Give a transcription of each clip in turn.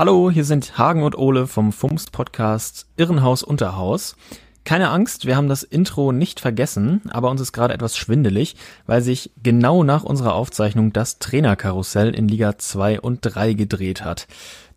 Hallo, hier sind Hagen und Ole vom Fumst Podcast Irrenhaus Unterhaus. Keine Angst, wir haben das Intro nicht vergessen, aber uns ist gerade etwas schwindelig, weil sich genau nach unserer Aufzeichnung das Trainerkarussell in Liga 2 und 3 gedreht hat.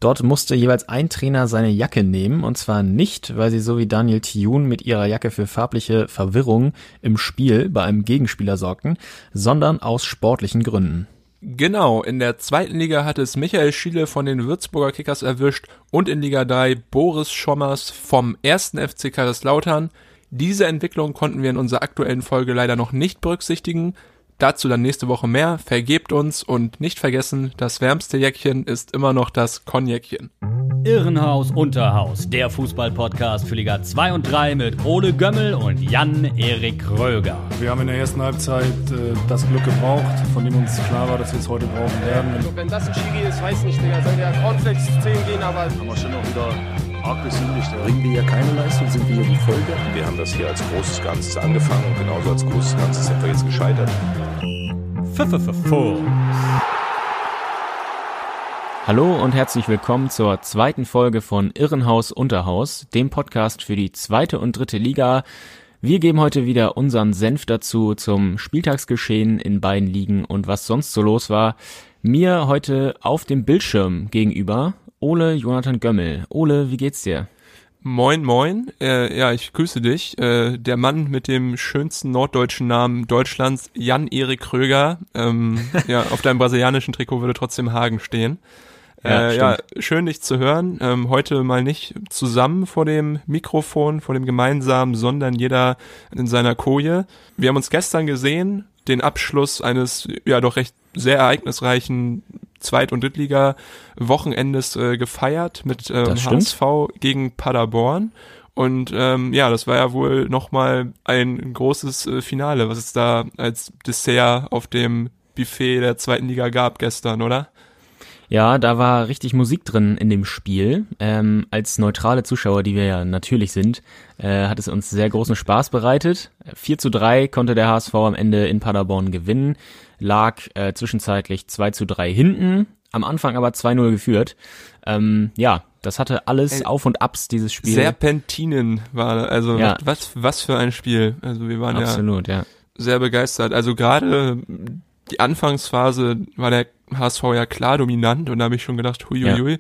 Dort musste jeweils ein Trainer seine Jacke nehmen, und zwar nicht, weil sie so wie Daniel Thioun mit ihrer Jacke für farbliche Verwirrung im Spiel bei einem Gegenspieler sorgten, sondern aus sportlichen Gründen. Genau, in der zweiten Liga hat es Michael Schiele von den Würzburger Kickers erwischt und in Liga 3 Boris Schommers vom ersten FC Kaiserslautern. Diese Entwicklung konnten wir in unserer aktuellen Folge leider noch nicht berücksichtigen. Dazu dann nächste Woche mehr. Vergebt uns und nicht vergessen, das wärmste Jäckchen ist immer noch das Konjäckchen. Irrenhaus Unterhaus, der Fußballpodcast für Liga 2 und 3 mit Ole Gömmel und Jan-Erik Röger. Wir haben in der ersten Halbzeit äh, das Glück gebraucht, von dem uns klar war, dass wir es heute brauchen werden. Also, wenn das ein Schiri ist, weiß nicht, Digga. Soll der Cornflakes 10 gehen, aber... Haben wir schon auch wieder arg gesündigt. Bringen wir hier keine Leistung, sind wir hier die Folge. Wir haben das hier als großes Ganzes angefangen und genauso als großes Ganzes sind wir jetzt gescheitert. Hallo und herzlich willkommen zur zweiten Folge von Irrenhaus Unterhaus, dem Podcast für die zweite und dritte Liga. Wir geben heute wieder unseren Senf dazu zum Spieltagsgeschehen in beiden Ligen und was sonst so los war. Mir heute auf dem Bildschirm gegenüber Ole Jonathan Gömmel. Ole, wie geht's dir? Moin, moin. Äh, ja, ich grüße dich. Äh, der Mann mit dem schönsten norddeutschen Namen Deutschlands, Jan-Erik Kröger. Ähm, ja, auf deinem brasilianischen Trikot würde trotzdem Hagen stehen. Ja, äh, ja, schön dich zu hören. Ähm, heute mal nicht zusammen vor dem Mikrofon, vor dem gemeinsamen, sondern jeder in seiner Koje. Wir haben uns gestern gesehen, den Abschluss eines ja doch recht sehr ereignisreichen Zweit- und Drittliga-Wochenendes äh, gefeiert mit ähm, HSV gegen Paderborn. Und ähm, ja, das war ja wohl nochmal ein großes äh, Finale, was es da als Dessert auf dem Buffet der zweiten Liga gab gestern, oder? Ja, da war richtig Musik drin in dem Spiel. Ähm, als neutrale Zuschauer, die wir ja natürlich sind, äh, hat es uns sehr großen Spaß bereitet. 4 zu 3 konnte der HSV am Ende in Paderborn gewinnen, lag äh, zwischenzeitlich 2 zu 3 hinten, am Anfang aber 2-0 geführt. Ähm, ja, das hatte alles Ey, Auf und Abs, dieses Spiel. Serpentinen war, also ja. was, was für ein Spiel. Also wir waren Absolut, ja, ja sehr begeistert. Also gerade die Anfangsphase war der HSV ja klar dominant und da habe ich schon gedacht, huiuiui, ja.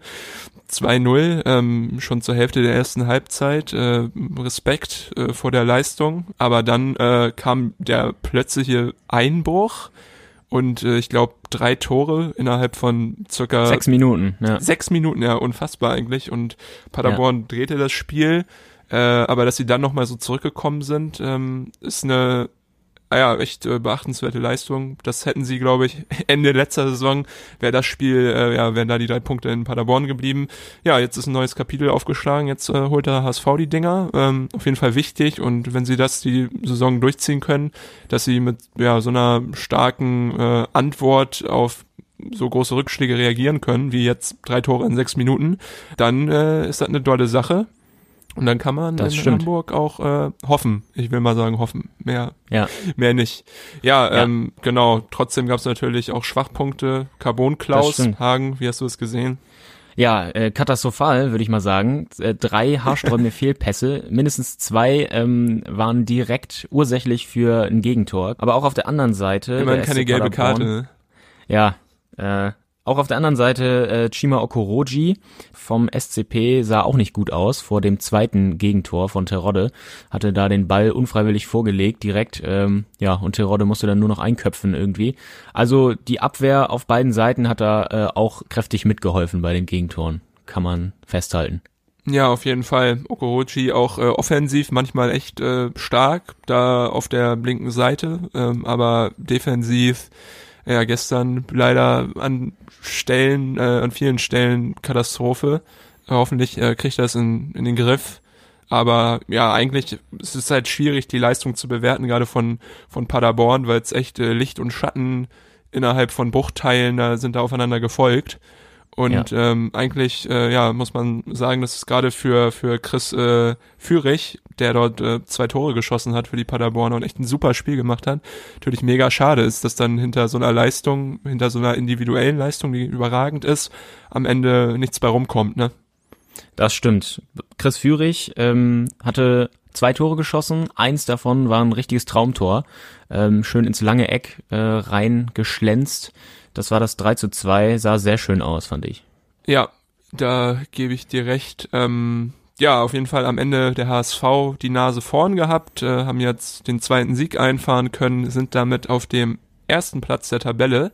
2-0, ähm, schon zur Hälfte der ersten Halbzeit, äh, Respekt äh, vor der Leistung, aber dann äh, kam der plötzliche Einbruch und äh, ich glaube drei Tore innerhalb von circa sechs Minuten. Ja. Sechs Minuten, ja, unfassbar eigentlich und Paderborn ja. drehte das Spiel, äh, aber dass sie dann nochmal so zurückgekommen sind, ähm, ist eine ja, echt äh, beachtenswerte Leistung. Das hätten sie, glaube ich, Ende letzter Saison, wäre das Spiel, äh, ja, wären da die drei Punkte in Paderborn geblieben. Ja, jetzt ist ein neues Kapitel aufgeschlagen, jetzt äh, holt der HSV die Dinger. Ähm, auf jeden Fall wichtig und wenn sie das die Saison durchziehen können, dass sie mit ja, so einer starken äh, Antwort auf so große Rückschläge reagieren können, wie jetzt drei Tore in sechs Minuten, dann äh, ist das eine tolle Sache. Und dann kann man das in stimmt. Hamburg auch äh, hoffen. Ich will mal sagen hoffen. Mehr, ja. mehr nicht. Ja, ja. Ähm, genau. Trotzdem gab es natürlich auch Schwachpunkte. Carbon Klaus, Hagen, wie hast du es gesehen? Ja, äh, katastrophal, würde ich mal sagen. Äh, drei haarsträubende Fehlpässe, mindestens zwei ähm, waren direkt ursächlich für ein Gegentor. Aber auch auf der anderen Seite. Immerhin keine gelbe Karte. Ne? Ja, äh, auch auf der anderen Seite äh, Chima Okoroji vom SCP sah auch nicht gut aus vor dem zweiten Gegentor von Terodde. Hatte da den Ball unfreiwillig vorgelegt direkt. Ähm, ja, und Terodde musste dann nur noch einköpfen irgendwie. Also die Abwehr auf beiden Seiten hat da äh, auch kräftig mitgeholfen bei den Gegentoren. Kann man festhalten. Ja, auf jeden Fall. Okorochi auch äh, offensiv manchmal echt äh, stark da auf der linken Seite, ähm, aber defensiv ja gestern leider an Stellen, äh, an vielen Stellen Katastrophe. Hoffentlich äh, kriegt er es in, in den Griff. Aber ja, eigentlich ist es halt schwierig, die Leistung zu bewerten, gerade von, von Paderborn, weil es echt äh, Licht und Schatten innerhalb von Bruchteilen da sind da aufeinander gefolgt. Und ähm, eigentlich, äh, ja, muss man sagen, dass es gerade für für Chris äh, Führig, der dort äh, zwei Tore geschossen hat für die Paderborner und echt ein super Spiel gemacht hat, natürlich mega schade ist, dass dann hinter so einer Leistung, hinter so einer individuellen Leistung, die überragend ist, am Ende nichts bei rumkommt, ne? Das stimmt. Chris Führig ähm, hatte zwei Tore geschossen. Eins davon war ein richtiges Traumtor. Ähm, schön ins lange Eck äh, rein geschlänzt. Das war das 3 zu 2. Sah sehr schön aus, fand ich. Ja, da gebe ich dir recht. Ähm, ja, auf jeden Fall am Ende der HSV die Nase vorn gehabt, äh, haben jetzt den zweiten Sieg einfahren können, sind damit auf dem ersten Platz der Tabelle.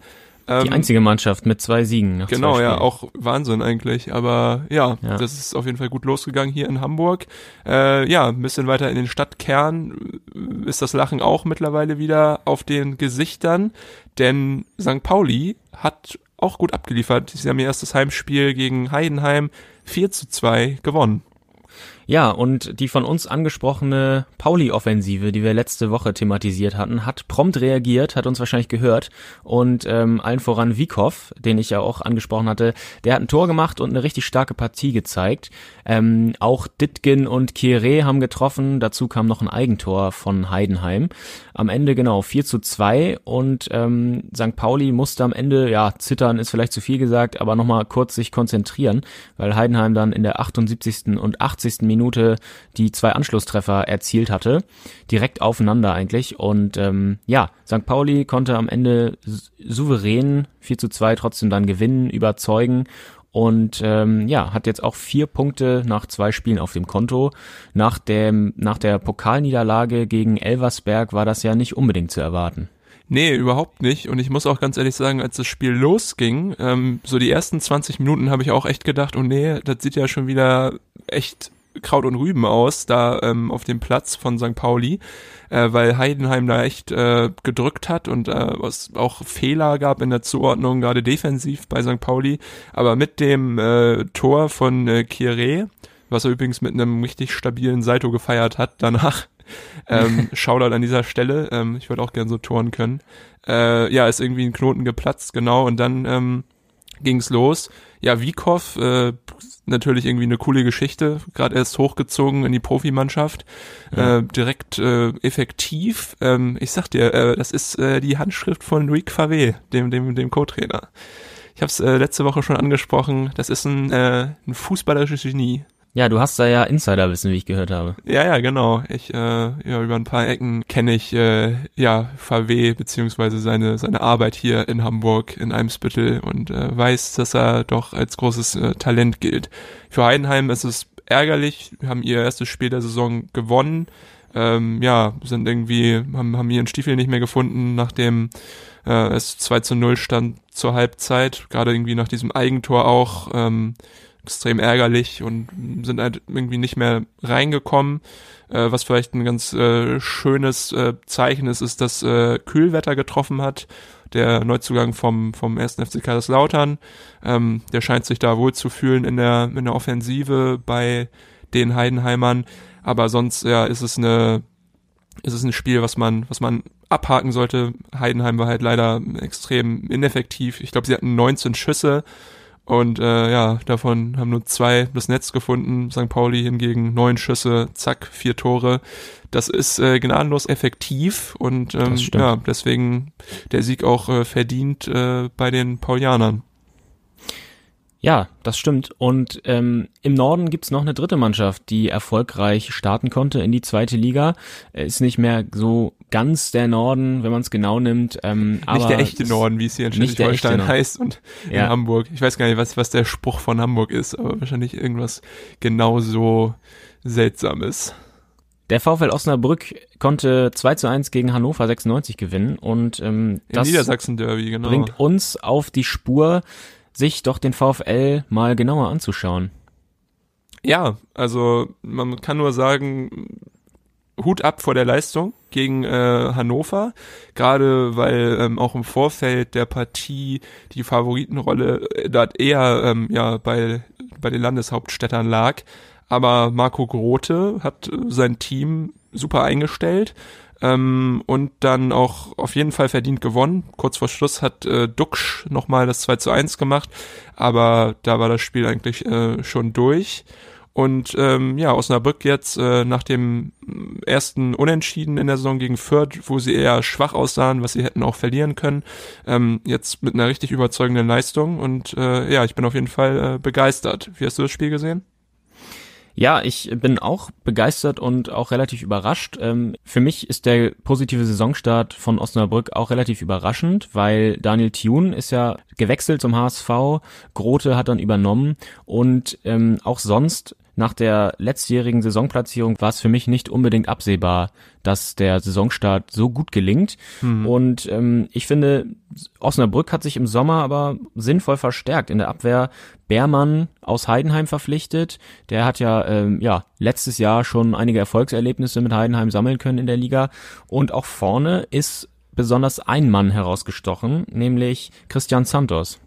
Die Ähm, einzige Mannschaft mit zwei Siegen. Nach Genau, zwei ja, auch Wahnsinn eigentlich. Aber ja, Ja. das ist auf jeden Fall gut losgegangen hier in Hamburg. Äh, ja, ein bisschen weiter in den Stadtkern ist das Lachen auch mittlerweile wieder auf den Gesichtern, denn St. Pauli hat auch gut abgeliefert. Sie haben ihr erstes Heimspiel gegen Heidenheim 4 zu 2 gewonnen. Ja, und die von uns angesprochene Pauli-Offensive, die wir letzte Woche thematisiert hatten, hat prompt reagiert, hat uns wahrscheinlich gehört und ähm, allen voran Wiekow, den ich ja auch angesprochen hatte, der hat ein Tor gemacht und eine richtig starke Partie gezeigt. Ähm, auch Ditgen und Kieré haben getroffen, dazu kam noch ein Eigentor von Heidenheim. Am Ende genau 4 zu 2 und ähm, St. Pauli musste am Ende, ja, zittern ist vielleicht zu viel gesagt, aber nochmal kurz sich konzentrieren, weil Heidenheim dann in der 78. und 80. Minute die zwei Anschlusstreffer erzielt hatte, direkt aufeinander eigentlich und ähm, ja, St. Pauli konnte am Ende souverän 4 zu 2 trotzdem dann gewinnen, überzeugen und ähm, ja, hat jetzt auch vier Punkte nach zwei Spielen auf dem Konto. Nach dem nach der Pokalniederlage gegen Elversberg war das ja nicht unbedingt zu erwarten. Nee, überhaupt nicht. Und ich muss auch ganz ehrlich sagen, als das Spiel losging, ähm, so die ersten 20 Minuten habe ich auch echt gedacht, oh nee, das sieht ja schon wieder echt Kraut und Rüben aus, da ähm, auf dem Platz von St. Pauli, äh, weil Heidenheim da echt äh, gedrückt hat und äh, es auch Fehler gab in der Zuordnung, gerade defensiv bei St. Pauli. Aber mit dem äh, Tor von äh, Kieré, was er übrigens mit einem richtig stabilen Saito gefeiert hat danach, ähm, Shoutout an dieser Stelle. Ähm, ich würde auch gern so toren können. Äh, ja, ist irgendwie ein Knoten geplatzt, genau. Und dann ähm, ging's los. Ja, Wiekow, äh, natürlich irgendwie eine coole Geschichte, gerade erst hochgezogen in die Profimannschaft, äh, direkt äh, effektiv. Ähm, ich sag dir, äh, das ist äh, die Handschrift von Louis Favé, dem dem dem Co-Trainer. Ich habe es äh, letzte Woche schon angesprochen. Das ist ein, äh, ein fußballerisches Genie. Ja, du hast da ja Insiderwissen, wie ich gehört habe. Ja, ja, genau. Ich, äh, ja, über ein paar Ecken kenne ich, äh, ja, VW beziehungsweise seine, seine Arbeit hier in Hamburg, in Eimsbüttel und äh, weiß, dass er doch als großes äh, Talent gilt. Für Heidenheim ist es ärgerlich. Wir haben ihr erstes Spiel der Saison gewonnen. Ähm, ja, sind irgendwie, haben, haben ihren Stiefel nicht mehr gefunden, nachdem äh, es 2 zu 0 stand zur Halbzeit. Gerade irgendwie nach diesem Eigentor auch. Ähm, extrem ärgerlich und sind halt irgendwie nicht mehr reingekommen. Äh, was vielleicht ein ganz äh, schönes äh, Zeichen ist, ist, dass äh, Kühlwetter getroffen hat. Der Neuzugang vom, vom 1. FC Kaiserslautern. Ähm, der scheint sich da wohl zu fühlen in der, in der Offensive bei den Heidenheimern. Aber sonst, ja, ist es eine, ist es ein Spiel, was man, was man abhaken sollte. Heidenheim war halt leider extrem ineffektiv. Ich glaube, sie hatten 19 Schüsse und äh, ja, davon haben nur zwei das Netz gefunden. St. Pauli hingegen neun Schüsse, zack, vier Tore. Das ist äh, gnadenlos effektiv und ähm, ja, deswegen der Sieg auch äh, verdient äh, bei den Paulianern. Ja, das stimmt. Und ähm, im Norden gibt's noch eine dritte Mannschaft, die erfolgreich starten konnte in die zweite Liga. Äh, Ist nicht mehr so ganz der Norden, wenn man es genau nimmt. Ähm, aber nicht der echte Norden, wie es hier in Schleswig-Holstein heißt und Ja. in Hamburg. Ich weiß gar nicht, was, was der Spruch von Hamburg ist, aber wahrscheinlich irgendwas genauso seltsames. Der VfL Osnabrück konnte 2 zu 1 gegen Hannover 96 gewinnen und ähm, das genau. bringt uns auf die Spur, sich doch den VfL mal genauer anzuschauen. Ja, also man kann nur sagen, Hut ab vor der Leistung gegen äh, Hannover, gerade weil ähm, auch im Vorfeld der Partie die Favoritenrolle äh, dort eher ähm, ja bei bei den Landeshauptstädtern lag, aber Marco Grote hat äh, sein Team super eingestellt. ähm, und dann auch auf jeden Fall verdient gewonnen. Kurz vor Schluss hat äh, Duxch nochmal das 2 zu 1 gemacht, aber da war das Spiel eigentlich äh, schon durch. Und ähm, ja, Osnabrück jetzt äh, nach dem ersten Unentschieden in der Saison gegen Fürth, wo sie eher schwach aussahen, was sie hätten auch verlieren können, ähm, jetzt mit einer richtig überzeugenden Leistung. Und äh, ja, ich bin auf jeden Fall äh, begeistert. Wie hast du das Spiel gesehen? Ja, ich bin auch begeistert und auch relativ überrascht. Ähm, für mich ist der positive Saisonstart von Osnabrück auch relativ überraschend, weil Daniel Thune ist ja gewechselt zum HSV, Grote hat dann übernommen und ähm, auch sonst nach der letztjährigen Saisonplatzierung war es für mich nicht unbedingt absehbar, dass der Saisonstart so gut gelingt. Mhm. Und ähm, ich finde, Osnabrück hat sich im Sommer aber sinnvoll verstärkt. In der Abwehr Beermann aus Heidenheim verpflichtet. Der hat ja, ähm, ja letztes Jahr schon einige Erfolgserlebnisse mit Heidenheim sammeln können in der Liga. Und auch vorne ist besonders ein Mann herausgestochen, nämlich Christian Santos.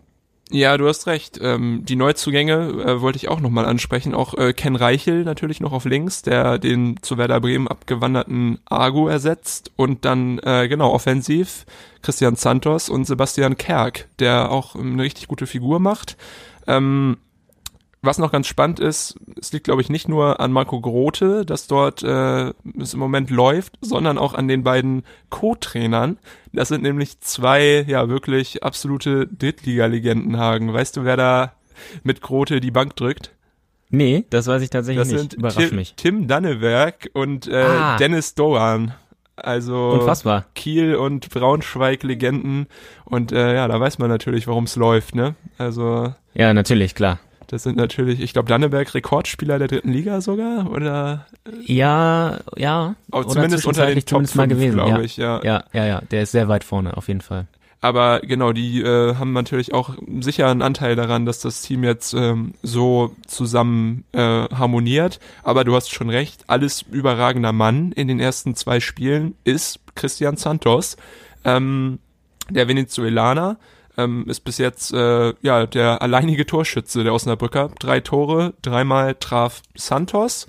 Ja, du hast recht. Ähm, die Neuzugänge äh, wollte ich auch nochmal ansprechen. Auch äh, Ken Reichel natürlich noch auf links, der den zu Werder Bremen abgewanderten Argo ersetzt. Und dann, äh, genau, offensiv Christian Santos und Sebastian Kerk, der auch eine richtig gute Figur macht. Ähm, was noch ganz spannend ist, es liegt, glaube ich, nicht nur an Marco Grote, dass dort äh, es im Moment läuft, sondern auch an den beiden Co-Trainern. Das sind nämlich zwei, ja, wirklich absolute Drittliga-Legenden, Hagen. Weißt du, wer da mit Grote die Bank drückt? Nee, das weiß ich tatsächlich das nicht. Überrasch Tim, mich. Tim Danneberg und äh, ah. Dennis Doan. Also Unfassbar. Kiel und Braunschweig Legenden und äh, ja, da weiß man natürlich, warum es läuft, ne? Also Ja, natürlich, klar. Das sind natürlich, ich glaube, Danneberg Rekordspieler der dritten Liga sogar, oder? Ja, ja. Aber zumindest unter den Top 5, glaube ja. ich, ja. Ja, ja, ja, der ist sehr weit vorne, auf jeden Fall. Aber genau, die äh, haben natürlich auch sicher einen Anteil daran, dass das Team jetzt ähm, so zusammen äh, harmoniert. Aber du hast schon recht, alles überragender Mann in den ersten zwei Spielen ist Christian Santos, ähm, der Venezuelaner ähm, ist bis jetzt äh, ja der alleinige Torschütze der Osnabrücker. Drei Tore, dreimal traf Santos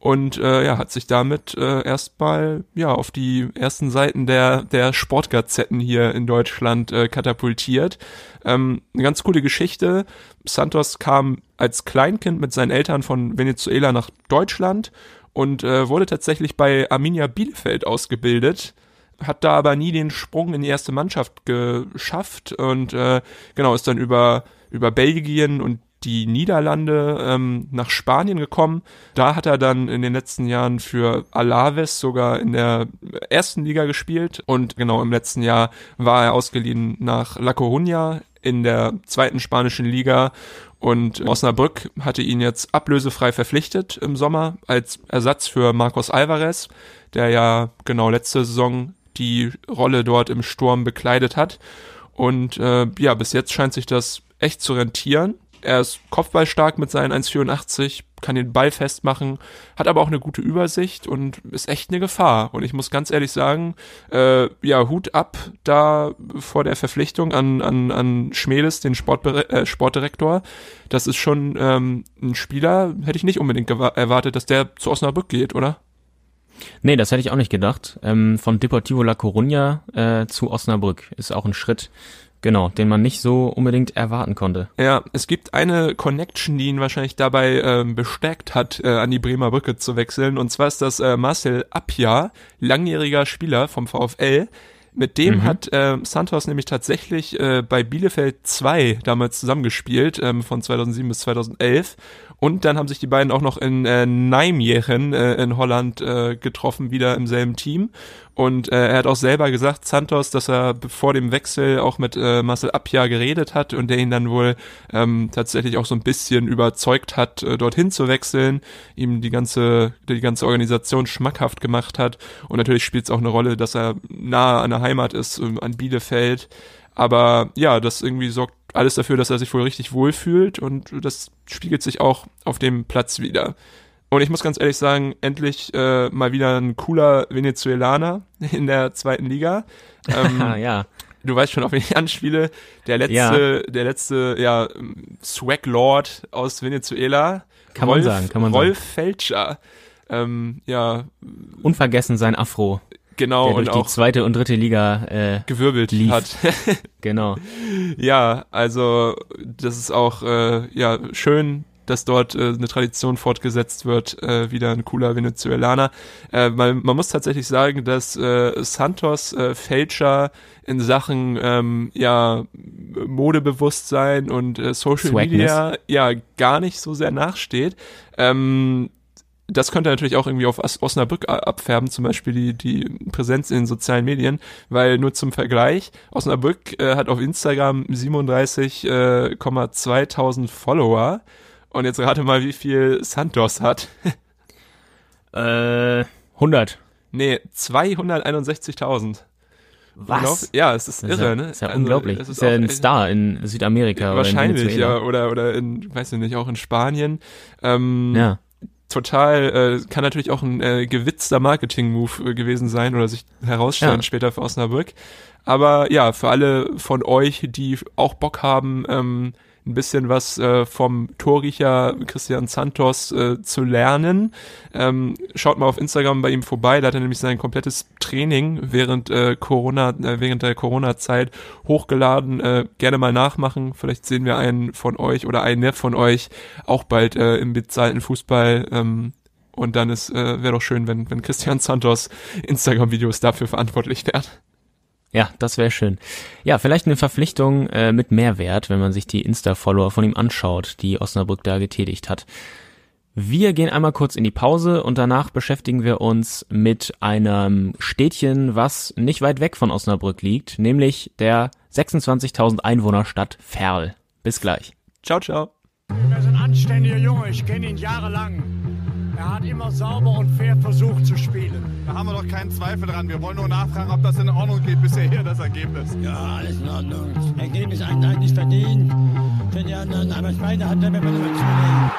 und äh, ja, hat sich damit äh, erstmal ja auf die ersten Seiten der der Sportgazetten hier in Deutschland äh, katapultiert. Ähm, eine ganz coole Geschichte. Santos kam als Kleinkind mit seinen Eltern von Venezuela nach Deutschland und äh, wurde tatsächlich bei Arminia Bielefeld ausgebildet hat da aber nie den Sprung in die erste Mannschaft geschafft und äh, genau ist dann über über Belgien und die Niederlande ähm, nach Spanien gekommen. Da hat er dann in den letzten Jahren für Alaves sogar in der ersten Liga gespielt und genau im letzten Jahr war er ausgeliehen nach La Coruña in der zweiten spanischen Liga und Osnabrück hatte ihn jetzt ablösefrei verpflichtet im Sommer als Ersatz für Marcos Alvarez, der ja genau letzte Saison die Rolle dort im Sturm bekleidet hat. Und äh, ja, bis jetzt scheint sich das echt zu rentieren. Er ist kopfballstark mit seinen 1,84, kann den Ball festmachen, hat aber auch eine gute Übersicht und ist echt eine Gefahr. Und ich muss ganz ehrlich sagen, äh, ja, Hut ab da vor der Verpflichtung an, an, an Schmedes, den Sportbere äh, Sportdirektor. Das ist schon ähm, ein Spieler, hätte ich nicht unbedingt erwartet, dass der zu Osnabrück geht, oder? Nee, das hätte ich auch nicht gedacht. Ähm, von Deportivo La Coruña äh, zu Osnabrück ist auch ein Schritt, genau, den man nicht so unbedingt erwarten konnte. Ja, es gibt eine Connection, die ihn wahrscheinlich dabei ähm, bestärkt hat, äh, an die Bremer Brücke zu wechseln. Und zwar ist das äh, Marcel Appia, langjähriger Spieler vom VfL. Mit dem mhm. hat äh, Santos nämlich tatsächlich äh, bei Bielefeld 2 damals zusammengespielt, ähm, von 2007 bis 2011. Und dann haben sich die beiden auch noch in äh, Nijmegen äh, in Holland äh, getroffen, wieder im selben Team. Und äh, er hat auch selber gesagt, Santos, dass er vor dem Wechsel auch mit äh, Marcel Appia geredet hat und der ihn dann wohl ähm, tatsächlich auch so ein bisschen überzeugt hat, äh, dorthin zu wechseln, ihm die ganze, die ganze Organisation schmackhaft gemacht hat. Und natürlich spielt es auch eine Rolle, dass er nahe an der Heimat ist, äh, an Bielefeld. Aber ja, das irgendwie sorgt alles dafür, dass er sich wohl richtig wohlfühlt und das spiegelt sich auch auf dem Platz wieder. Und ich muss ganz ehrlich sagen, endlich äh, mal wieder ein cooler Venezuelaner in der zweiten Liga. Ähm, ja. Du weißt schon, auf wen ich anspiele. Der letzte, ja. der letzte, ja, Swag Lord aus Venezuela. Kann Rolf, man sagen, kann man Rolf sagen. Felscher. Ähm, ja. Unvergessen sein Afro. Genau, der durch und die auch zweite und dritte Liga äh, gewirbelt lief. hat. genau. ja, also das ist auch äh, ja schön, dass dort äh, eine Tradition fortgesetzt wird, äh, wieder ein cooler Venezuelaner. Äh, man, man muss tatsächlich sagen, dass äh, Santos äh, Fälscher in Sachen ähm, ja Modebewusstsein und äh, Social Swagness. Media ja gar nicht so sehr nachsteht. Ähm, das könnte natürlich auch irgendwie auf Os- Osnabrück abfärben, zum Beispiel die, die Präsenz in den sozialen Medien, weil nur zum Vergleich, Osnabrück äh, hat auf Instagram 37,2000 Follower und jetzt rate mal, wie viel Santos hat. Äh, 100. nee, 261.000. Was? Ja, es ist ist irre, ja, ne? ist ja Also, unglaublich. es ist ja auch ein Star in Südamerika. Wahrscheinlich, oder in ja, oder, oder in, weiß ich nicht, auch in Spanien. Ähm, Ja. Total, äh, kann natürlich auch ein äh, gewitzter Marketing-Move äh, gewesen sein oder sich herausstellen Ja. später für Osnabrück. Aber ja, für alle von euch, die auch Bock haben, ähm, ein bisschen was äh, vom Torriecher Christian Santos äh, zu lernen. Ähm, schaut mal auf Instagram bei ihm vorbei, da hat er nämlich sein komplettes Training während äh, Corona, äh, während der Corona-Zeit hochgeladen. Äh, gerne mal nachmachen. Vielleicht sehen wir einen von euch oder eine von euch auch bald äh, im bezahlten Fußball. Ähm, und dann äh, wäre doch schön, wenn, wenn Christian Santos Instagram-Videos dafür verantwortlich wäre. Ja, das wäre schön. Ja, vielleicht eine Verpflichtung äh, mit Mehrwert, wenn man sich die Insta-Follower von ihm anschaut, die Osnabrück da getätigt hat. Wir gehen einmal kurz in die Pause und danach beschäftigen wir uns mit einem Städtchen, was nicht weit weg von Osnabrück liegt, nämlich der 26.000 Einwohnerstadt Ferl. Bis gleich. Ciao, ciao. Er ist ein anständiger Junge, ich kenne ihn jahrelang. Er hat immer sauber und fair versucht zu spielen. Da haben wir doch keinen Zweifel dran. Wir wollen nur nachfragen, ob das in Ordnung geht bisher hier, das Ergebnis. Ja, alles in Ordnung. Ergebnis eigentlich verdient für die anderen, aber Schweine hat er mir mal.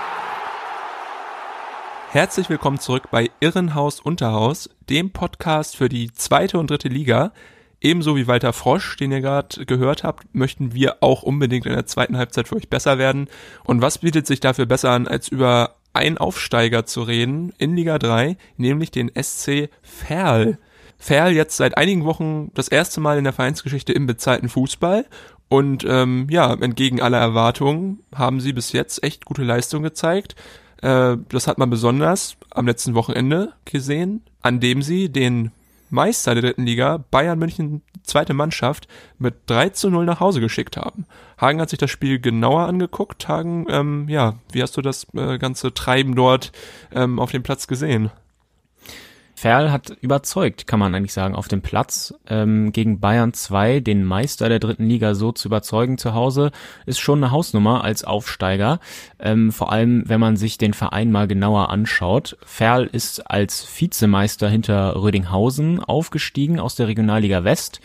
Herzlich willkommen zurück bei Irrenhaus Unterhaus, dem Podcast für die zweite und dritte Liga. Ebenso wie Walter Frosch, den ihr gerade gehört habt, möchten wir auch unbedingt in der zweiten Halbzeit für euch besser werden. Und was bietet sich dafür besser an, als über einen Aufsteiger zu reden in Liga 3, nämlich den SC Verl. Verl jetzt seit einigen Wochen das erste Mal in der Vereinsgeschichte im bezahlten Fußball. Und ähm, ja, entgegen aller Erwartungen haben sie bis jetzt echt gute Leistung gezeigt. Äh, das hat man besonders am letzten Wochenende gesehen, an dem sie den Meister der dritten Liga, Bayern München, zweite Mannschaft, mit 3 zu 0 nach Hause geschickt haben. Hagen hat sich das Spiel genauer angeguckt. Hagen, ähm, ja, wie hast du das äh, ganze Treiben dort ähm, auf dem Platz gesehen? Ferl hat überzeugt, kann man eigentlich sagen, auf dem Platz. Ähm, gegen Bayern 2, den Meister der dritten Liga, so zu überzeugen zu Hause, ist schon eine Hausnummer als Aufsteiger. Ähm, vor allem, wenn man sich den Verein mal genauer anschaut. Ferl ist als Vizemeister hinter Rödinghausen aufgestiegen aus der Regionalliga West.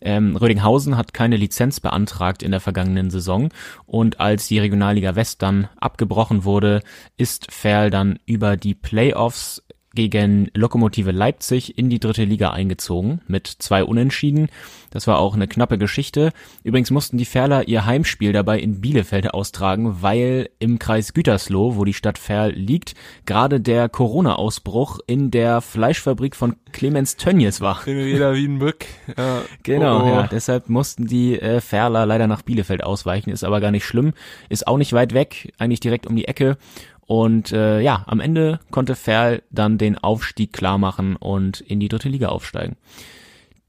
Ähm, Rödinghausen hat keine Lizenz beantragt in der vergangenen Saison und als die Regionalliga West dann abgebrochen wurde, ist Ferl dann über die Playoffs gegen Lokomotive Leipzig in die dritte Liga eingezogen mit zwei Unentschieden. Das war auch eine knappe Geschichte. Übrigens mussten die Ferler ihr Heimspiel dabei in Bielefeld austragen, weil im Kreis Gütersloh, wo die Stadt Ferl liegt, gerade der Corona-Ausbruch in der Fleischfabrik von Clemens Tönnies war. Wieder Wiedenbrück. Ja. Genau, Oh, oh. ja. Deshalb mussten die äh, Ferler leider nach Bielefeld ausweichen. Ist aber gar nicht schlimm. Ist auch nicht weit weg, eigentlich direkt um die Ecke. Und äh, ja, am Ende konnte Ferl dann den Aufstieg klar machen und in die dritte Liga aufsteigen.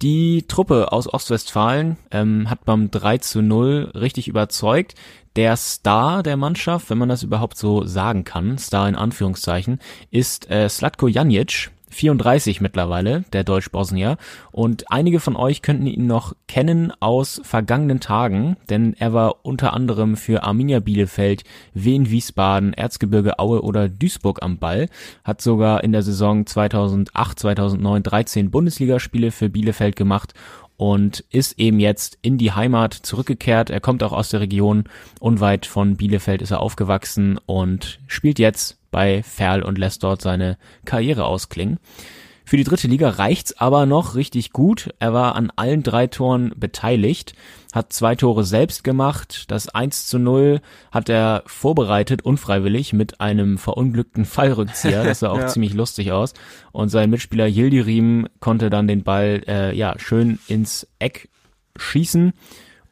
Die Truppe aus Ostwestfalen ähm, hat beim 3 zu 0 richtig überzeugt. Der Star der Mannschaft, wenn man das überhaupt so sagen kann, Star in Anführungszeichen, ist äh, Slatko Janic, 34 mittlerweile, der Deutsch-Bosnier. Und einige von euch könnten ihn noch kennen aus vergangenen Tagen, denn er war unter anderem für Arminia Bielefeld, Wien Wiesbaden, Erzgebirge Aue oder Duisburg am Ball, hat sogar in der Saison 2008, 2009 13 Bundesligaspiele für Bielefeld gemacht und ist eben jetzt in die Heimat zurückgekehrt. Er kommt auch aus der Region, unweit von Bielefeld ist er aufgewachsen und spielt jetzt bei Ferl und lässt dort seine Karriere ausklingen. Für die dritte Liga reicht's aber noch richtig gut. Er war an allen drei Toren beteiligt, hat zwei Tore selbst gemacht. Das 1 zu 0 hat er vorbereitet, unfreiwillig, mit einem verunglückten Fallrückzieher. Das sah auch ja. ziemlich lustig aus. Und sein Mitspieler Yildirim konnte dann den Ball äh, ja schön ins Eck schießen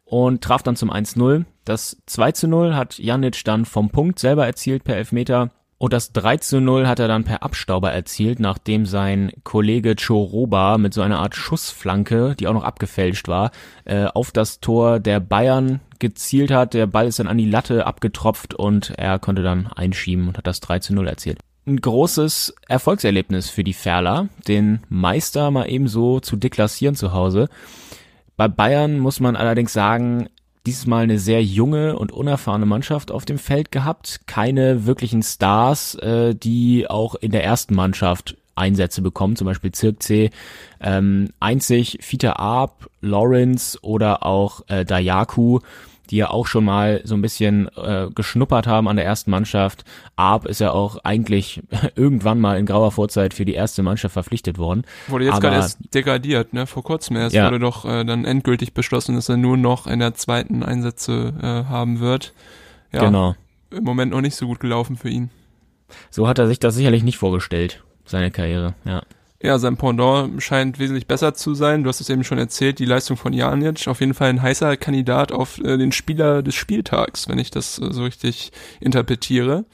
und traf dann zum 1-0. Das 2 zu 0 hat Janic dann vom Punkt selber erzielt per Elfmeter. Und das 3 zu 0 hat er dann per Abstauber erzielt, nachdem sein Kollege Choroba mit so einer Art Schussflanke, die auch noch abgefälscht war, äh, auf das Tor der Bayern gezielt hat. Der Ball ist dann an die Latte abgetropft und er konnte dann einschieben und hat das 3 zu 0 erzielt. Ein großes Erfolgserlebnis für die Ferler, den Meister mal ebenso zu deklassieren zu Hause. Bei Bayern muss man allerdings sagen, dieses Mal eine sehr junge und unerfahrene Mannschaft auf dem Feld gehabt. Keine wirklichen Stars, äh, die auch in der ersten Mannschaft Einsätze bekommen, zum Beispiel Zirkzee. Ähm, einzig Fita Arp, Lawrence oder auch äh, Dayaku die ja auch schon mal so ein bisschen äh, geschnuppert haben an der ersten Mannschaft. Arp ist ja auch eigentlich irgendwann mal in grauer Vorzeit für die erste Mannschaft verpflichtet worden. Wurde jetzt gerade erst degradiert, ne? Vor kurzem erst ja. wurde doch äh, dann endgültig beschlossen, dass er nur noch in der zweiten Einsätze äh, haben wird. Ja, genau. Im Moment noch nicht so gut gelaufen für ihn. So hat er sich das sicherlich nicht vorgestellt, seine Karriere, ja. Ja, sein Pendant scheint wesentlich besser zu sein. Du hast es eben schon erzählt, die Leistung von Janic. Auf jeden Fall ein heißer Kandidat auf äh, den Spieler des Spieltags, wenn ich das äh, so richtig interpretiere.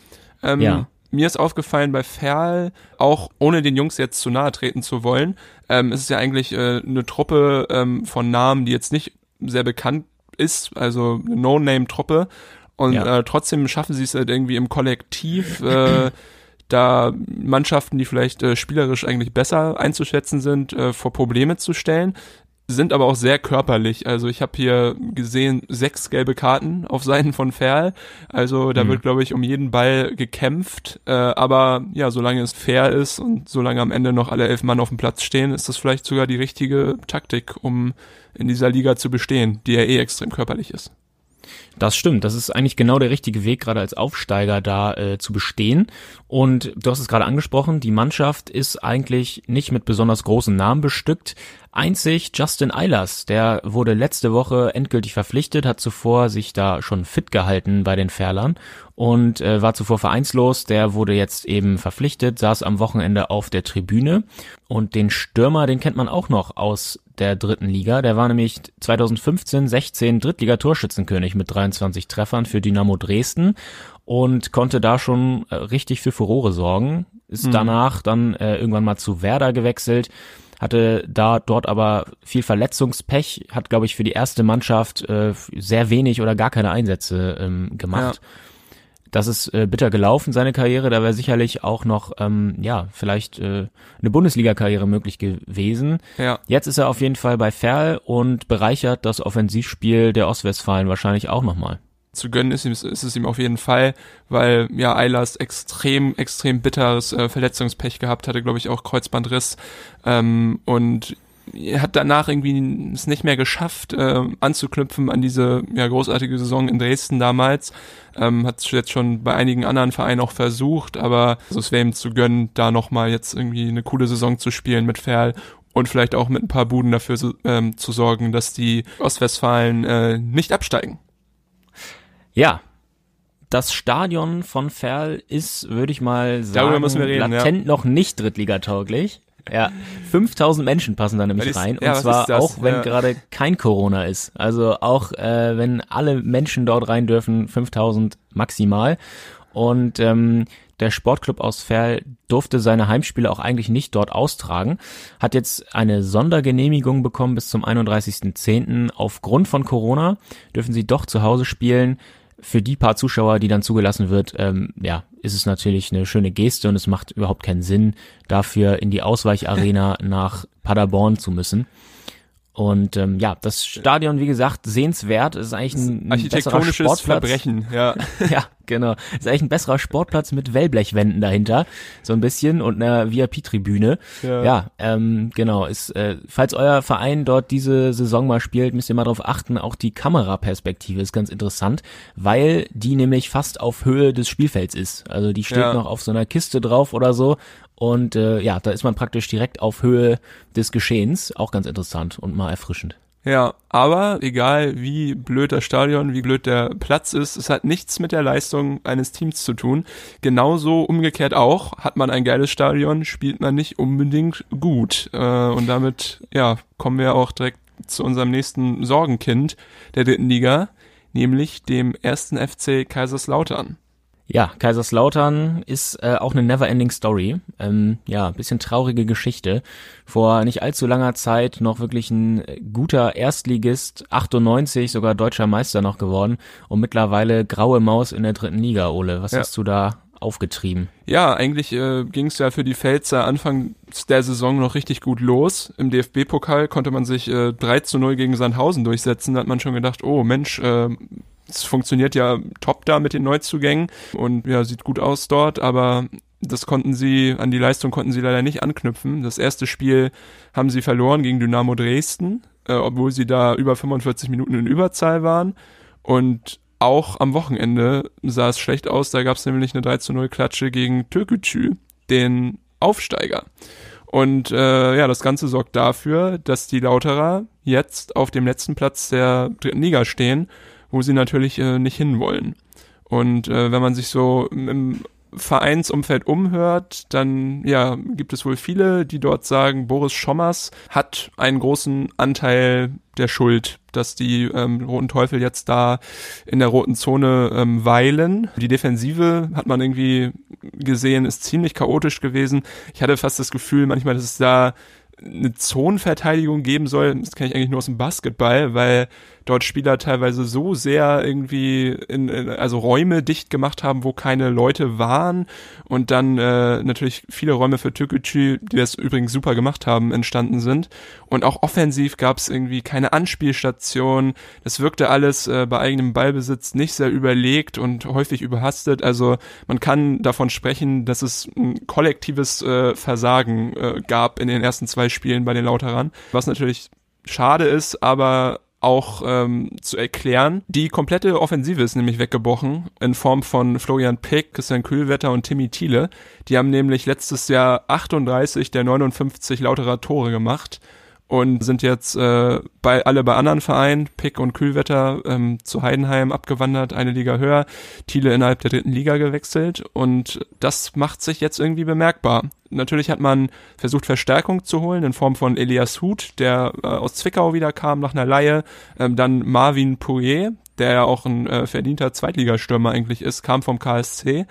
Ähm, ja. Mir ist aufgefallen bei Ferl, auch ohne den Jungs jetzt zu nahe treten zu wollen, ähm, es ist ja eigentlich äh, eine Truppe ähm, von Namen, die jetzt nicht sehr bekannt ist, also eine No-Name-Truppe. Und ja. äh, trotzdem schaffen sie es halt irgendwie im Kollektiv, äh, da Mannschaften, die vielleicht äh, spielerisch eigentlich besser einzuschätzen sind, äh, vor Probleme zu stellen sind aber auch sehr körperlich. Also ich habe hier gesehen sechs gelbe Karten auf Seiten von Ferl. Also da mhm. wird, glaube ich, um jeden Ball gekämpft. Äh, aber ja, solange es fair ist und solange am Ende noch alle elf Mann auf dem Platz stehen, ist das vielleicht sogar die richtige Taktik, um in dieser Liga zu bestehen, die ja eh extrem körperlich ist. Das stimmt, das ist eigentlich genau der richtige Weg, gerade als Aufsteiger da äh, zu bestehen. Und du hast es gerade angesprochen, die Mannschaft ist eigentlich nicht mit besonders großen Namen bestückt. Einzig Justin Eilers, der wurde letzte Woche endgültig verpflichtet, hat zuvor sich da schon fit gehalten bei den Ferlern und äh, war zuvor vereinslos. Der wurde jetzt eben verpflichtet, saß am Wochenende auf der Tribüne. Und den Stürmer, den kennt man auch noch aus der dritten Liga. Der war nämlich 2015, 16 Drittliga-Torschützenkönig mit 23 Treffern für Dynamo Dresden und konnte da schon äh, richtig für Furore sorgen. Ist mhm. danach dann äh, irgendwann mal zu Werder gewechselt hatte da dort aber viel Verletzungspech, hat glaube ich für die erste Mannschaft äh, sehr wenig oder gar keine Einsätze ähm, gemacht. Ja. Das ist äh, bitter gelaufen, seine Karriere. Da wäre sicherlich auch noch, ähm, ja, vielleicht äh, eine Bundesliga-Karriere möglich gewesen. Ja. Jetzt ist er auf jeden Fall bei Ferl und bereichert das Offensivspiel der Ostwestfalen wahrscheinlich auch nochmal zu gönnen ist, ist es ihm auf jeden Fall, weil ja Eilers extrem, extrem bitteres äh, Verletzungspech gehabt hatte, glaube ich, auch Kreuzbandriss. Ähm, und hat danach irgendwie es nicht mehr geschafft, äh, anzuknüpfen an diese ja, großartige Saison in Dresden damals. Ähm, hat es jetzt schon bei einigen anderen Vereinen auch versucht, aber also es wäre ihm zu gönnen, da nochmal jetzt irgendwie eine coole Saison zu spielen mit Ferl und vielleicht auch mit ein paar Buden dafür ähm, zu sorgen, dass die Ostwestfalen äh, nicht absteigen. Ja, das Stadion von Ferl ist, würde ich mal sagen, latent ja. noch nicht drittligatauglich. Ja, 5000 Menschen passen da nämlich ist, rein. Ja, und zwar auch, wenn ja. gerade kein Corona ist. Also auch, äh, wenn alle Menschen dort rein dürfen, 5000 maximal. Und ähm, der Sportclub aus Ferl durfte seine Heimspiele auch eigentlich nicht dort austragen, hat jetzt eine Sondergenehmigung bekommen bis zum 31.10. Aufgrund von Corona dürfen sie doch zu Hause spielen für die paar Zuschauer, die dann zugelassen wird, ähm, ja, ist es natürlich eine schöne Geste und es macht überhaupt keinen Sinn, dafür in die Ausweicharena nach Paderborn zu müssen. Und ähm, ja, das Stadion, wie gesagt, sehenswert. Es ist eigentlich ein, ein besserer Sportplatz. Verbrechen, ja. ja, genau. Ist eigentlich ein besserer Sportplatz mit Wellblechwänden dahinter, so ein bisschen und einer VIP-Tribüne. Ja, ja ähm, genau. Ist, äh, falls euer Verein dort diese Saison mal spielt, müsst ihr mal darauf achten. Auch die Kameraperspektive ist ganz interessant, weil die nämlich fast auf Höhe des Spielfelds ist. Also die steht ja. noch auf so einer Kiste drauf oder so Und äh, ja, da ist man praktisch direkt auf Höhe des Geschehens. Auch ganz interessant und mal erfrischend. Ja, aber egal wie blöd das Stadion, wie blöd der Platz ist, es hat nichts mit der Leistung eines Teams zu tun. Genauso umgekehrt auch, hat man ein geiles Stadion, spielt man nicht unbedingt gut. Äh, und damit, ja, kommen wir auch direkt zu unserem nächsten Sorgenkind der dritten Liga, nämlich dem ersten FC Kaiserslautern. Ja, Kaiserslautern ist äh, auch eine never-ending Story. Ähm, ja, bisschen traurige Geschichte. Vor nicht allzu langer Zeit noch wirklich ein guter Erstligist, 98 sogar deutscher Meister noch geworden und mittlerweile graue Maus in der dritten Liga, Ole. Was Ja. hast du da aufgetrieben? Ja, eigentlich äh, ging es ja für die Pfälzer Anfang der Saison noch richtig gut los. Im DFB-Pokal konnte man sich äh, 3 zu 0 gegen Sandhausen durchsetzen. Da hat man schon gedacht, oh Mensch, äh, es funktioniert ja top da mit den Neuzugängen und ja, sieht gut aus dort, aber das konnten sie, an die Leistung konnten sie leider nicht anknüpfen. Das erste Spiel haben sie verloren gegen Dynamo Dresden, äh, obwohl sie da über 45 Minuten in Überzahl waren. Und auch am Wochenende sah es schlecht aus. Da gab es nämlich eine 3 zu 0 Klatsche gegen Türkgücü, den Aufsteiger. Und äh, ja, das Ganze sorgt dafür, dass die Lauterer jetzt auf dem letzten Platz der dritten Liga stehen, wo sie natürlich äh, nicht hinwollen. Und äh, wenn man sich so im Vereinsumfeld umhört, dann ja, gibt es wohl viele, die dort sagen, Boris Schommers hat einen großen Anteil der Schuld, dass die ähm, Roten Teufel jetzt da in der roten Zone ähm, weilen. Die Defensive hat man irgendwie gesehen, ist ziemlich chaotisch gewesen. Ich hatte fast das Gefühl manchmal, dass es da eine Zonenverteidigung geben soll, das kenne ich eigentlich nur aus dem Basketball, weil dort Spieler teilweise so sehr irgendwie in, in also Räume dicht gemacht haben, wo keine Leute waren und dann äh, natürlich viele Räume für Türkgücü, die das übrigens super gemacht haben, entstanden sind und auch offensiv gab es irgendwie keine Anspielstation. Das wirkte alles äh, bei eigenem Ballbesitz nicht sehr überlegt und häufig überhastet. Also man kann davon sprechen, dass es ein kollektives äh, Versagen äh, gab in den ersten zwei Spielen bei den Lauterern, was natürlich schade ist, aber auch ähm, zu erklären. Die komplette Offensive ist nämlich weggebrochen in Form von Florian Pick, Christian Kühlwetter und Timmy Thiele. Die haben nämlich letztes Jahr 38 der 59 Lauterer Tore gemacht und sind jetzt äh, bei alle bei anderen Vereinen, Pick und Kühlwetter, ähm, zu Heidenheim abgewandert, eine Liga höher, Thiele innerhalb der dritten Liga gewechselt und das macht sich jetzt irgendwie bemerkbar. Natürlich hat man versucht, Verstärkung zu holen in Form von Elias Huth, der äh, aus Zwickau wieder kam nach einer Laie, ähm, dann Marvin Poirier, der ja auch ein äh, verdienter Zweitligastürmer eigentlich ist, kam vom KSC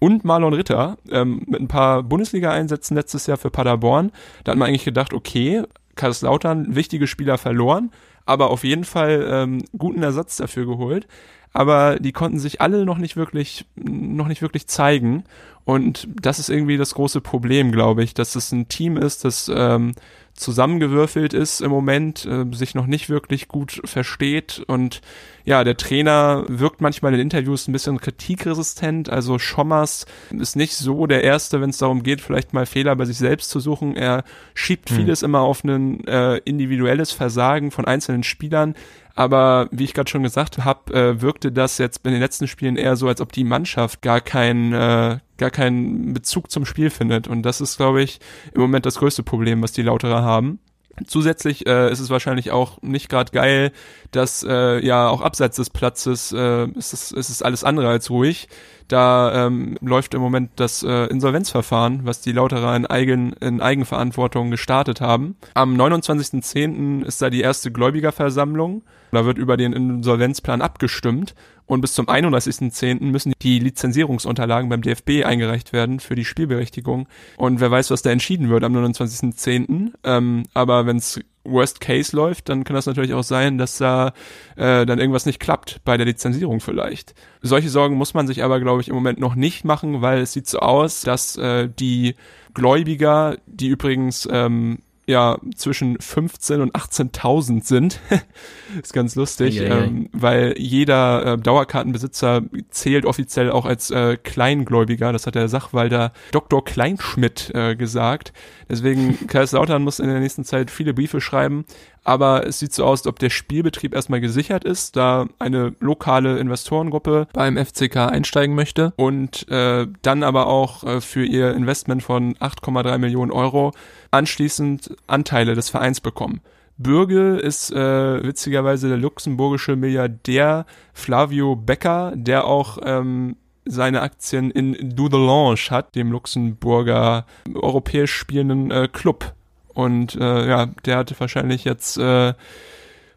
und Marlon Ritter ähm, mit ein paar Bundesliga-Einsätzen letztes Jahr für Paderborn. Da hat man eigentlich gedacht, okay, Kaiserslautern wichtige Spieler verloren, aber auf jeden Fall ähm, guten Ersatz dafür geholt. Aber die konnten sich alle noch nicht wirklich, noch nicht wirklich zeigen. Und das ist irgendwie das große Problem, glaube ich, dass es ein Team ist, das ähm, zusammengewürfelt ist im Moment, äh, sich noch nicht wirklich gut versteht und ja, der Trainer wirkt manchmal in Interviews ein bisschen kritikresistent. Also Schommers ist nicht so der Erste, wenn es darum geht, vielleicht mal Fehler bei sich selbst zu suchen. Er schiebt Hm. vieles immer auf ein äh, individuelles Versagen von einzelnen Spielern. Aber wie ich gerade schon gesagt habe, äh, wirkte das jetzt in den letzten Spielen eher so, als ob die Mannschaft gar keinen äh, gar keinen Bezug zum Spiel findet. Und das ist, glaube ich, im Moment das größte Problem, was die Lauterer haben. Zusätzlich äh, ist es wahrscheinlich auch nicht gerade geil, dass äh, ja auch abseits des Platzes äh, ist, es, ist es alles andere als ruhig. Da ähm, läuft im Moment das äh, Insolvenzverfahren, was die Lauterer in, Eigen, in Eigenverantwortung gestartet haben. Am 29.10. ist da die erste Gläubigerversammlung. Da wird über den Insolvenzplan abgestimmt und bis zum 31.10. müssen die Lizenzierungsunterlagen beim DFB eingereicht werden für die Spielberechtigung. Und wer weiß, was da entschieden wird am 29.10. Ähm, aber wenn es Worst Case läuft, dann kann das natürlich auch sein, dass da äh, dann irgendwas nicht klappt bei der Lizenzierung vielleicht. Solche Sorgen muss man sich aber, glaube ich, im Moment noch nicht machen, weil es sieht so aus, dass äh, die Gläubiger, die übrigens ähm, ja zwischen 15 und 18.000 sind. ist ganz lustig, Eieiei. ähm, weil jeder äh, Dauerkartenbesitzer zählt offiziell auch als äh, Kleingläubiger. Das hat der Sachwalter Dr. Kleinschmidt äh, gesagt. Deswegen Kaiserslautern muss in der nächsten Zeit viele Briefe schreiben Aber es sieht so aus, als ob der Spielbetrieb erstmal gesichert ist, da eine lokale Investorengruppe beim FCK einsteigen möchte und äh, dann aber auch äh, für ihr Investment von 8,3 Millionen Euro anschließend Anteile des Vereins bekommen. Bürge ist äh, witzigerweise der luxemburgische Milliardär Flavio Becker, der auch ähm, seine Aktien in Dudelange hat, dem Luxemburger europäisch spielenden äh, Club. Und äh, ja, der hatte wahrscheinlich jetzt äh,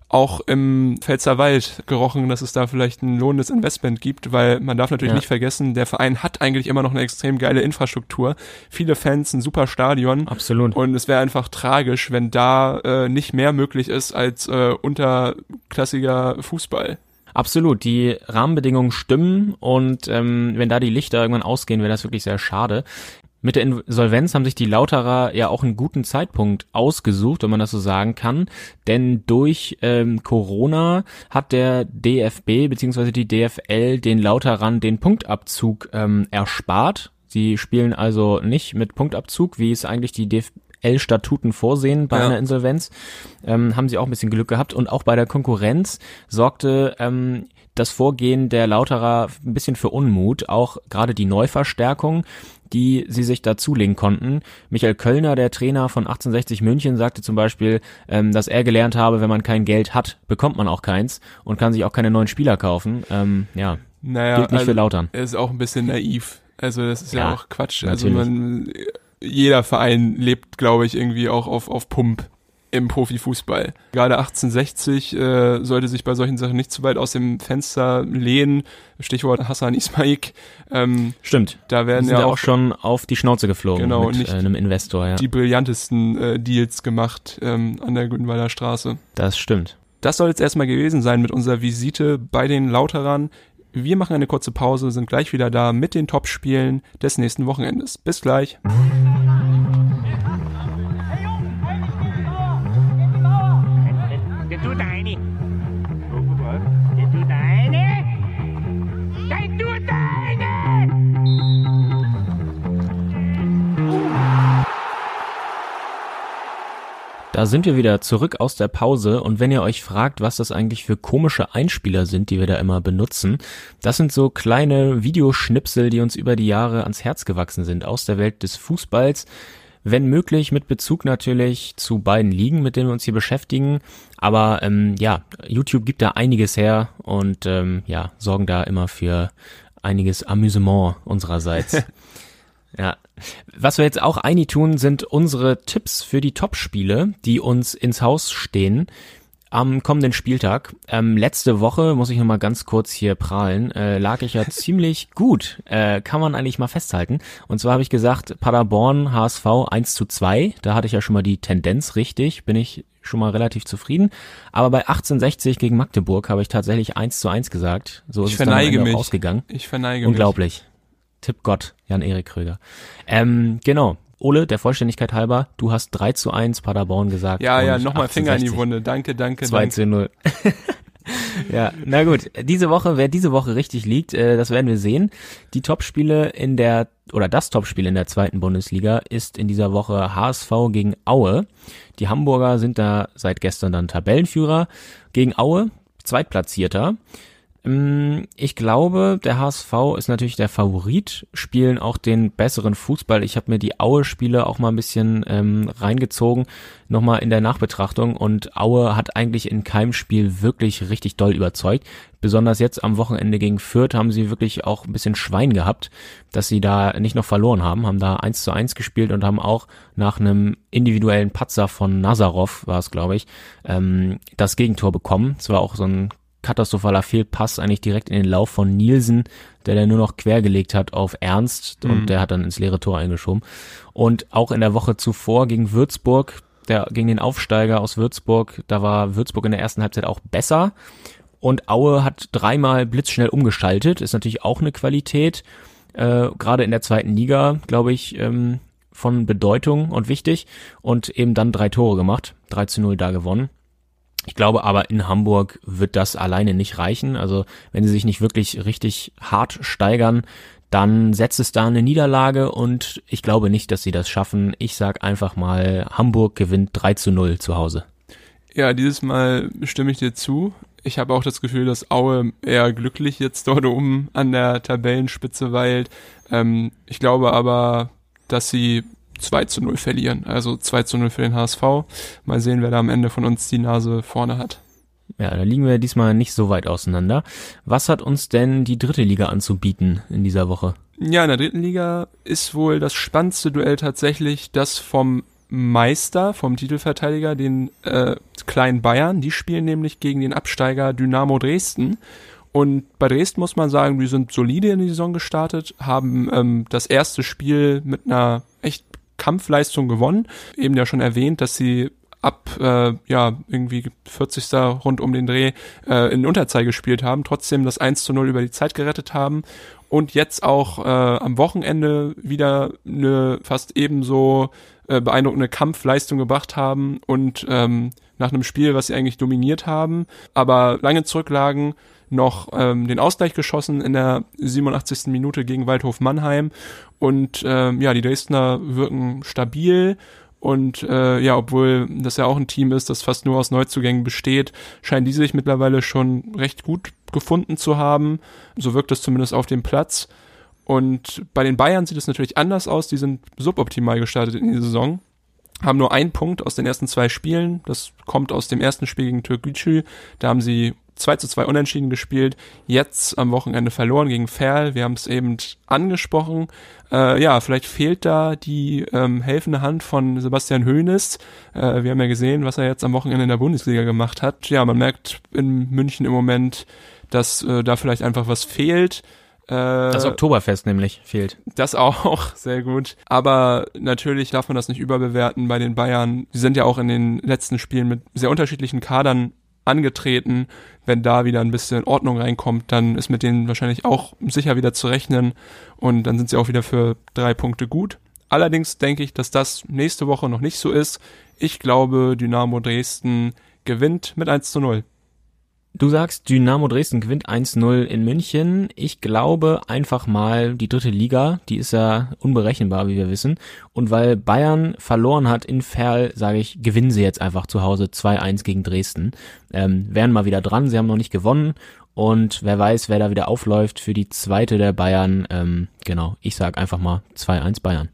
auch im Pfälzerwald gerochen, dass es da vielleicht ein lohnendes Investment gibt, weil man darf natürlich ja. nicht vergessen, der Verein hat eigentlich immer noch eine extrem geile Infrastruktur, viele Fans, ein super Stadion. Absolut. Und es wäre einfach tragisch, wenn da äh, nicht mehr möglich ist als äh, unterklassiger Fußball. Absolut, die Rahmenbedingungen stimmen und ähm, wenn da die Lichter irgendwann ausgehen, wäre das wirklich sehr schade. Mit der Insolvenz haben sich die Lauterer ja auch einen guten Zeitpunkt ausgesucht, wenn man das so sagen kann. Denn durch ähm, Corona hat der DFB bzw. die DFL den Lauterern den Punktabzug ähm, erspart. Sie spielen also nicht mit Punktabzug, wie es eigentlich die DFL-Statuten vorsehen bei ja. einer Insolvenz. Ähm, haben sie auch ein bisschen Glück gehabt. Und auch bei der Konkurrenz sorgte ähm, das Vorgehen der Lauterer ein bisschen für Unmut, auch gerade die Neuverstärkung, die sie sich dazulegen konnten. Michael Kölner, der Trainer von 1860 München, sagte zum Beispiel, ähm, dass er gelernt habe, wenn man kein Geld hat, bekommt man auch keins und kann sich auch keine neuen Spieler kaufen. Ähm, ja, naja, gilt nicht also, für Lautern. Er ist auch ein bisschen naiv. Also das ist ja, ja auch Quatsch. Also natürlich. Also man, jeder Verein lebt, glaube ich, irgendwie auch auf, auf Pump im Profifußball. Gerade 1860 äh, sollte sich bei solchen Sachen nicht zu weit aus dem Fenster lehnen. Stichwort Hassan Ismaik. Ähm, Stimmt. Da werden ja auch, auch, schon auf die Schnauze geflogen genau, mit nicht äh, einem Investor. Ja. Die brillantesten äh, Deals gemacht ähm, an der Grünwalder Straße. Das stimmt. Das soll jetzt erstmal gewesen sein mit unserer Visite bei den Lauterern. Wir machen eine kurze Pause, sind gleich wieder da mit den Topspielen des nächsten Wochenendes. Bis gleich. Da sind wir wieder zurück aus der Pause und wenn ihr euch fragt, was das eigentlich für komische Einspieler sind, die wir da immer benutzen, das sind so kleine Videoschnipsel, die uns über die Jahre ans Herz gewachsen sind aus der Welt des Fußballs. Wenn möglich mit Bezug natürlich zu beiden Ligen, mit denen wir uns hier beschäftigen. Aber ähm, ja, YouTube gibt da einiges her und ähm, ja, sorgen da immer für einiges Amüsement unsererseits. Ja. Was wir jetzt auch einig tun, sind unsere Tipps für die Topspiele, die uns ins Haus stehen am kommenden Spieltag. Ähm, letzte Woche, muss ich nochmal ganz kurz hier prahlen, äh, lag ich ja ziemlich gut. Äh, kann man eigentlich mal festhalten. Und zwar habe ich gesagt, Paderborn, HSV 1 zu 2. Da hatte ich ja schon mal die Tendenz richtig. Bin ich schon mal relativ zufrieden. Aber bei 1860 gegen Magdeburg habe ich tatsächlich 1 zu 1 gesagt. So ist ich es dann am mich. ausgegangen. Ich verneige Unglaublich. Mich. Tipp Gott, Jan-Erik Kröger. Ähm, genau. Ole, der Vollständigkeit halber, du hast 3 zu 1 Paderborn gesagt. Ja, ja, nochmal Finger in die Wunde. Danke, danke, 2 zu 0. ja, na gut. Diese Woche, wer diese Woche richtig liegt, äh, das werden wir sehen. Die Topspiele in der, oder das Topspiel in der zweiten Bundesliga ist in dieser Woche HSV gegen Aue. Die Hamburger sind da seit gestern dann Tabellenführer. Gegen Aue, Zweitplatzierter. Mm, ich glaube, der HSV ist natürlich der Favorit, spielen auch den besseren Fußball. Ich habe mir die Aue-Spiele auch mal ein bisschen ähm, reingezogen, nochmal in der Nachbetrachtung und Aue hat eigentlich in keinem Spiel wirklich richtig doll überzeugt. Besonders jetzt am Wochenende gegen Fürth haben sie wirklich auch ein bisschen Schwein gehabt, dass sie da nicht noch verloren haben, haben da eins zu eins gespielt und haben auch nach einem individuellen Patzer von Nazarov, war es glaube ich, ähm, das Gegentor bekommen. Es war auch so ein katastrophaler Fehlpass eigentlich direkt in den Lauf von Nielsen, der dann nur noch quergelegt hat auf Ernst und mhm. der hat dann ins leere Tor eingeschoben. Und auch in der Woche zuvor gegen Würzburg, der gegen den Aufsteiger aus Würzburg, da war Würzburg in der ersten Halbzeit auch besser. Und Aue hat dreimal blitzschnell umgeschaltet, ist natürlich auch eine Qualität. Äh, Gerade in der zweiten Liga, glaube ich, ähm, von Bedeutung und wichtig. Und eben dann drei Tore gemacht, 3 zu 0 da gewonnen. Ich glaube aber in Hamburg wird das alleine nicht reichen. Also wenn sie sich nicht wirklich richtig hart steigern, dann setzt es da eine Niederlage und ich glaube nicht, dass sie das schaffen. Ich sag einfach mal, Hamburg gewinnt 3 zu 0 zu Hause. Ja, dieses Mal stimme ich dir zu. Ich habe auch das Gefühl, dass Aue eher glücklich jetzt dort oben an der Tabellenspitze weilt. Ähm, ich glaube aber, dass sie 2 zu 0 verlieren. Also 2 zu 0 für den HSV. Mal sehen, wer da am Ende von uns die Nase vorne hat. Ja, da liegen wir diesmal nicht so weit auseinander. Was hat uns denn die dritte Liga anzubieten in dieser Woche? Ja, in der dritten Liga ist wohl das spannendste Duell tatsächlich das vom Meister, vom Titelverteidiger, den äh, kleinen Bayern. Die spielen nämlich gegen den Absteiger Dynamo Dresden. Und bei Dresden muss man sagen, die sind solide in die Saison gestartet, haben ähm, das erste Spiel mit einer echt Kampfleistung gewonnen. Eben ja schon erwähnt, dass sie ab äh, ja irgendwie 40. rund um den Dreh äh, in Unterzahl gespielt haben, trotzdem das 1 zu 0 über die Zeit gerettet haben und jetzt auch äh, am Wochenende wieder eine fast ebenso äh, beeindruckende Kampfleistung gebracht haben und ähm, nach einem Spiel, was sie eigentlich dominiert haben, aber lange zurücklagen, noch ähm, den Ausgleich geschossen in der 87. Minute gegen Waldhof Mannheim und ähm, ja, die Dresdner wirken stabil und äh, ja, obwohl das ja auch ein Team ist, das fast nur aus Neuzugängen besteht, scheinen die sich mittlerweile schon recht gut gefunden zu haben. So wirkt es zumindest auf dem Platz. Und bei den Bayern sieht es natürlich anders aus. Die sind suboptimal gestartet in die Saison. Haben nur einen Punkt aus den ersten zwei Spielen. Das kommt aus dem ersten Spiel gegen Türkgücü. Da haben sie 2 zu 2 unentschieden gespielt, jetzt am Wochenende verloren gegen Ferl, wir haben es eben angesprochen. Äh, ja, vielleicht fehlt da die ähm, helfende Hand von Sebastian Hoeneß. Äh, wir haben ja gesehen, was er jetzt am Wochenende in der Bundesliga gemacht hat. Ja, man merkt in München im Moment, dass äh, da vielleicht einfach was fehlt. Äh, das Oktoberfest nämlich fehlt. Das auch, sehr gut. Aber natürlich darf man das nicht überbewerten bei den Bayern. Sie sind ja auch in den letzten Spielen mit sehr unterschiedlichen Kadern angetreten. Wenn da wieder ein bisschen Ordnung reinkommt, dann ist mit denen wahrscheinlich auch sicher wieder zu rechnen und dann sind sie auch wieder für drei Punkte gut. Allerdings denke ich, dass das nächste Woche noch nicht so ist. Ich glaube, Dynamo Dresden gewinnt mit 1 zu 0. Du sagst, Dynamo Dresden gewinnt 1-0 in München. Ich glaube einfach mal, die dritte Liga, die ist ja unberechenbar, wie wir wissen. Und weil Bayern verloren hat in Ferl, sage ich, gewinnen sie jetzt einfach zu Hause 2-1 gegen Dresden. Ähm, wären mal wieder dran, sie haben noch nicht gewonnen. Und wer weiß, wer da wieder aufläuft für die zweite der Bayern. Ähm, genau, ich sag einfach mal 2-1 Bayern.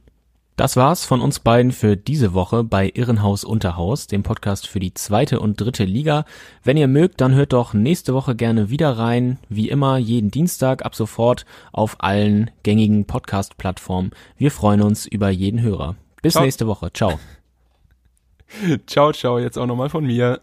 Das war's von uns beiden für diese Woche bei Irrenhaus Unterhaus, dem Podcast für die zweite und dritte Liga. Wenn ihr mögt, dann hört doch nächste Woche gerne wieder rein. Wie immer, jeden Dienstag ab sofort auf allen gängigen Podcast-Plattformen. Wir freuen uns über jeden Hörer. Bis ciao. nächste Woche. Ciao. ciao, ciao. Jetzt auch nochmal von mir.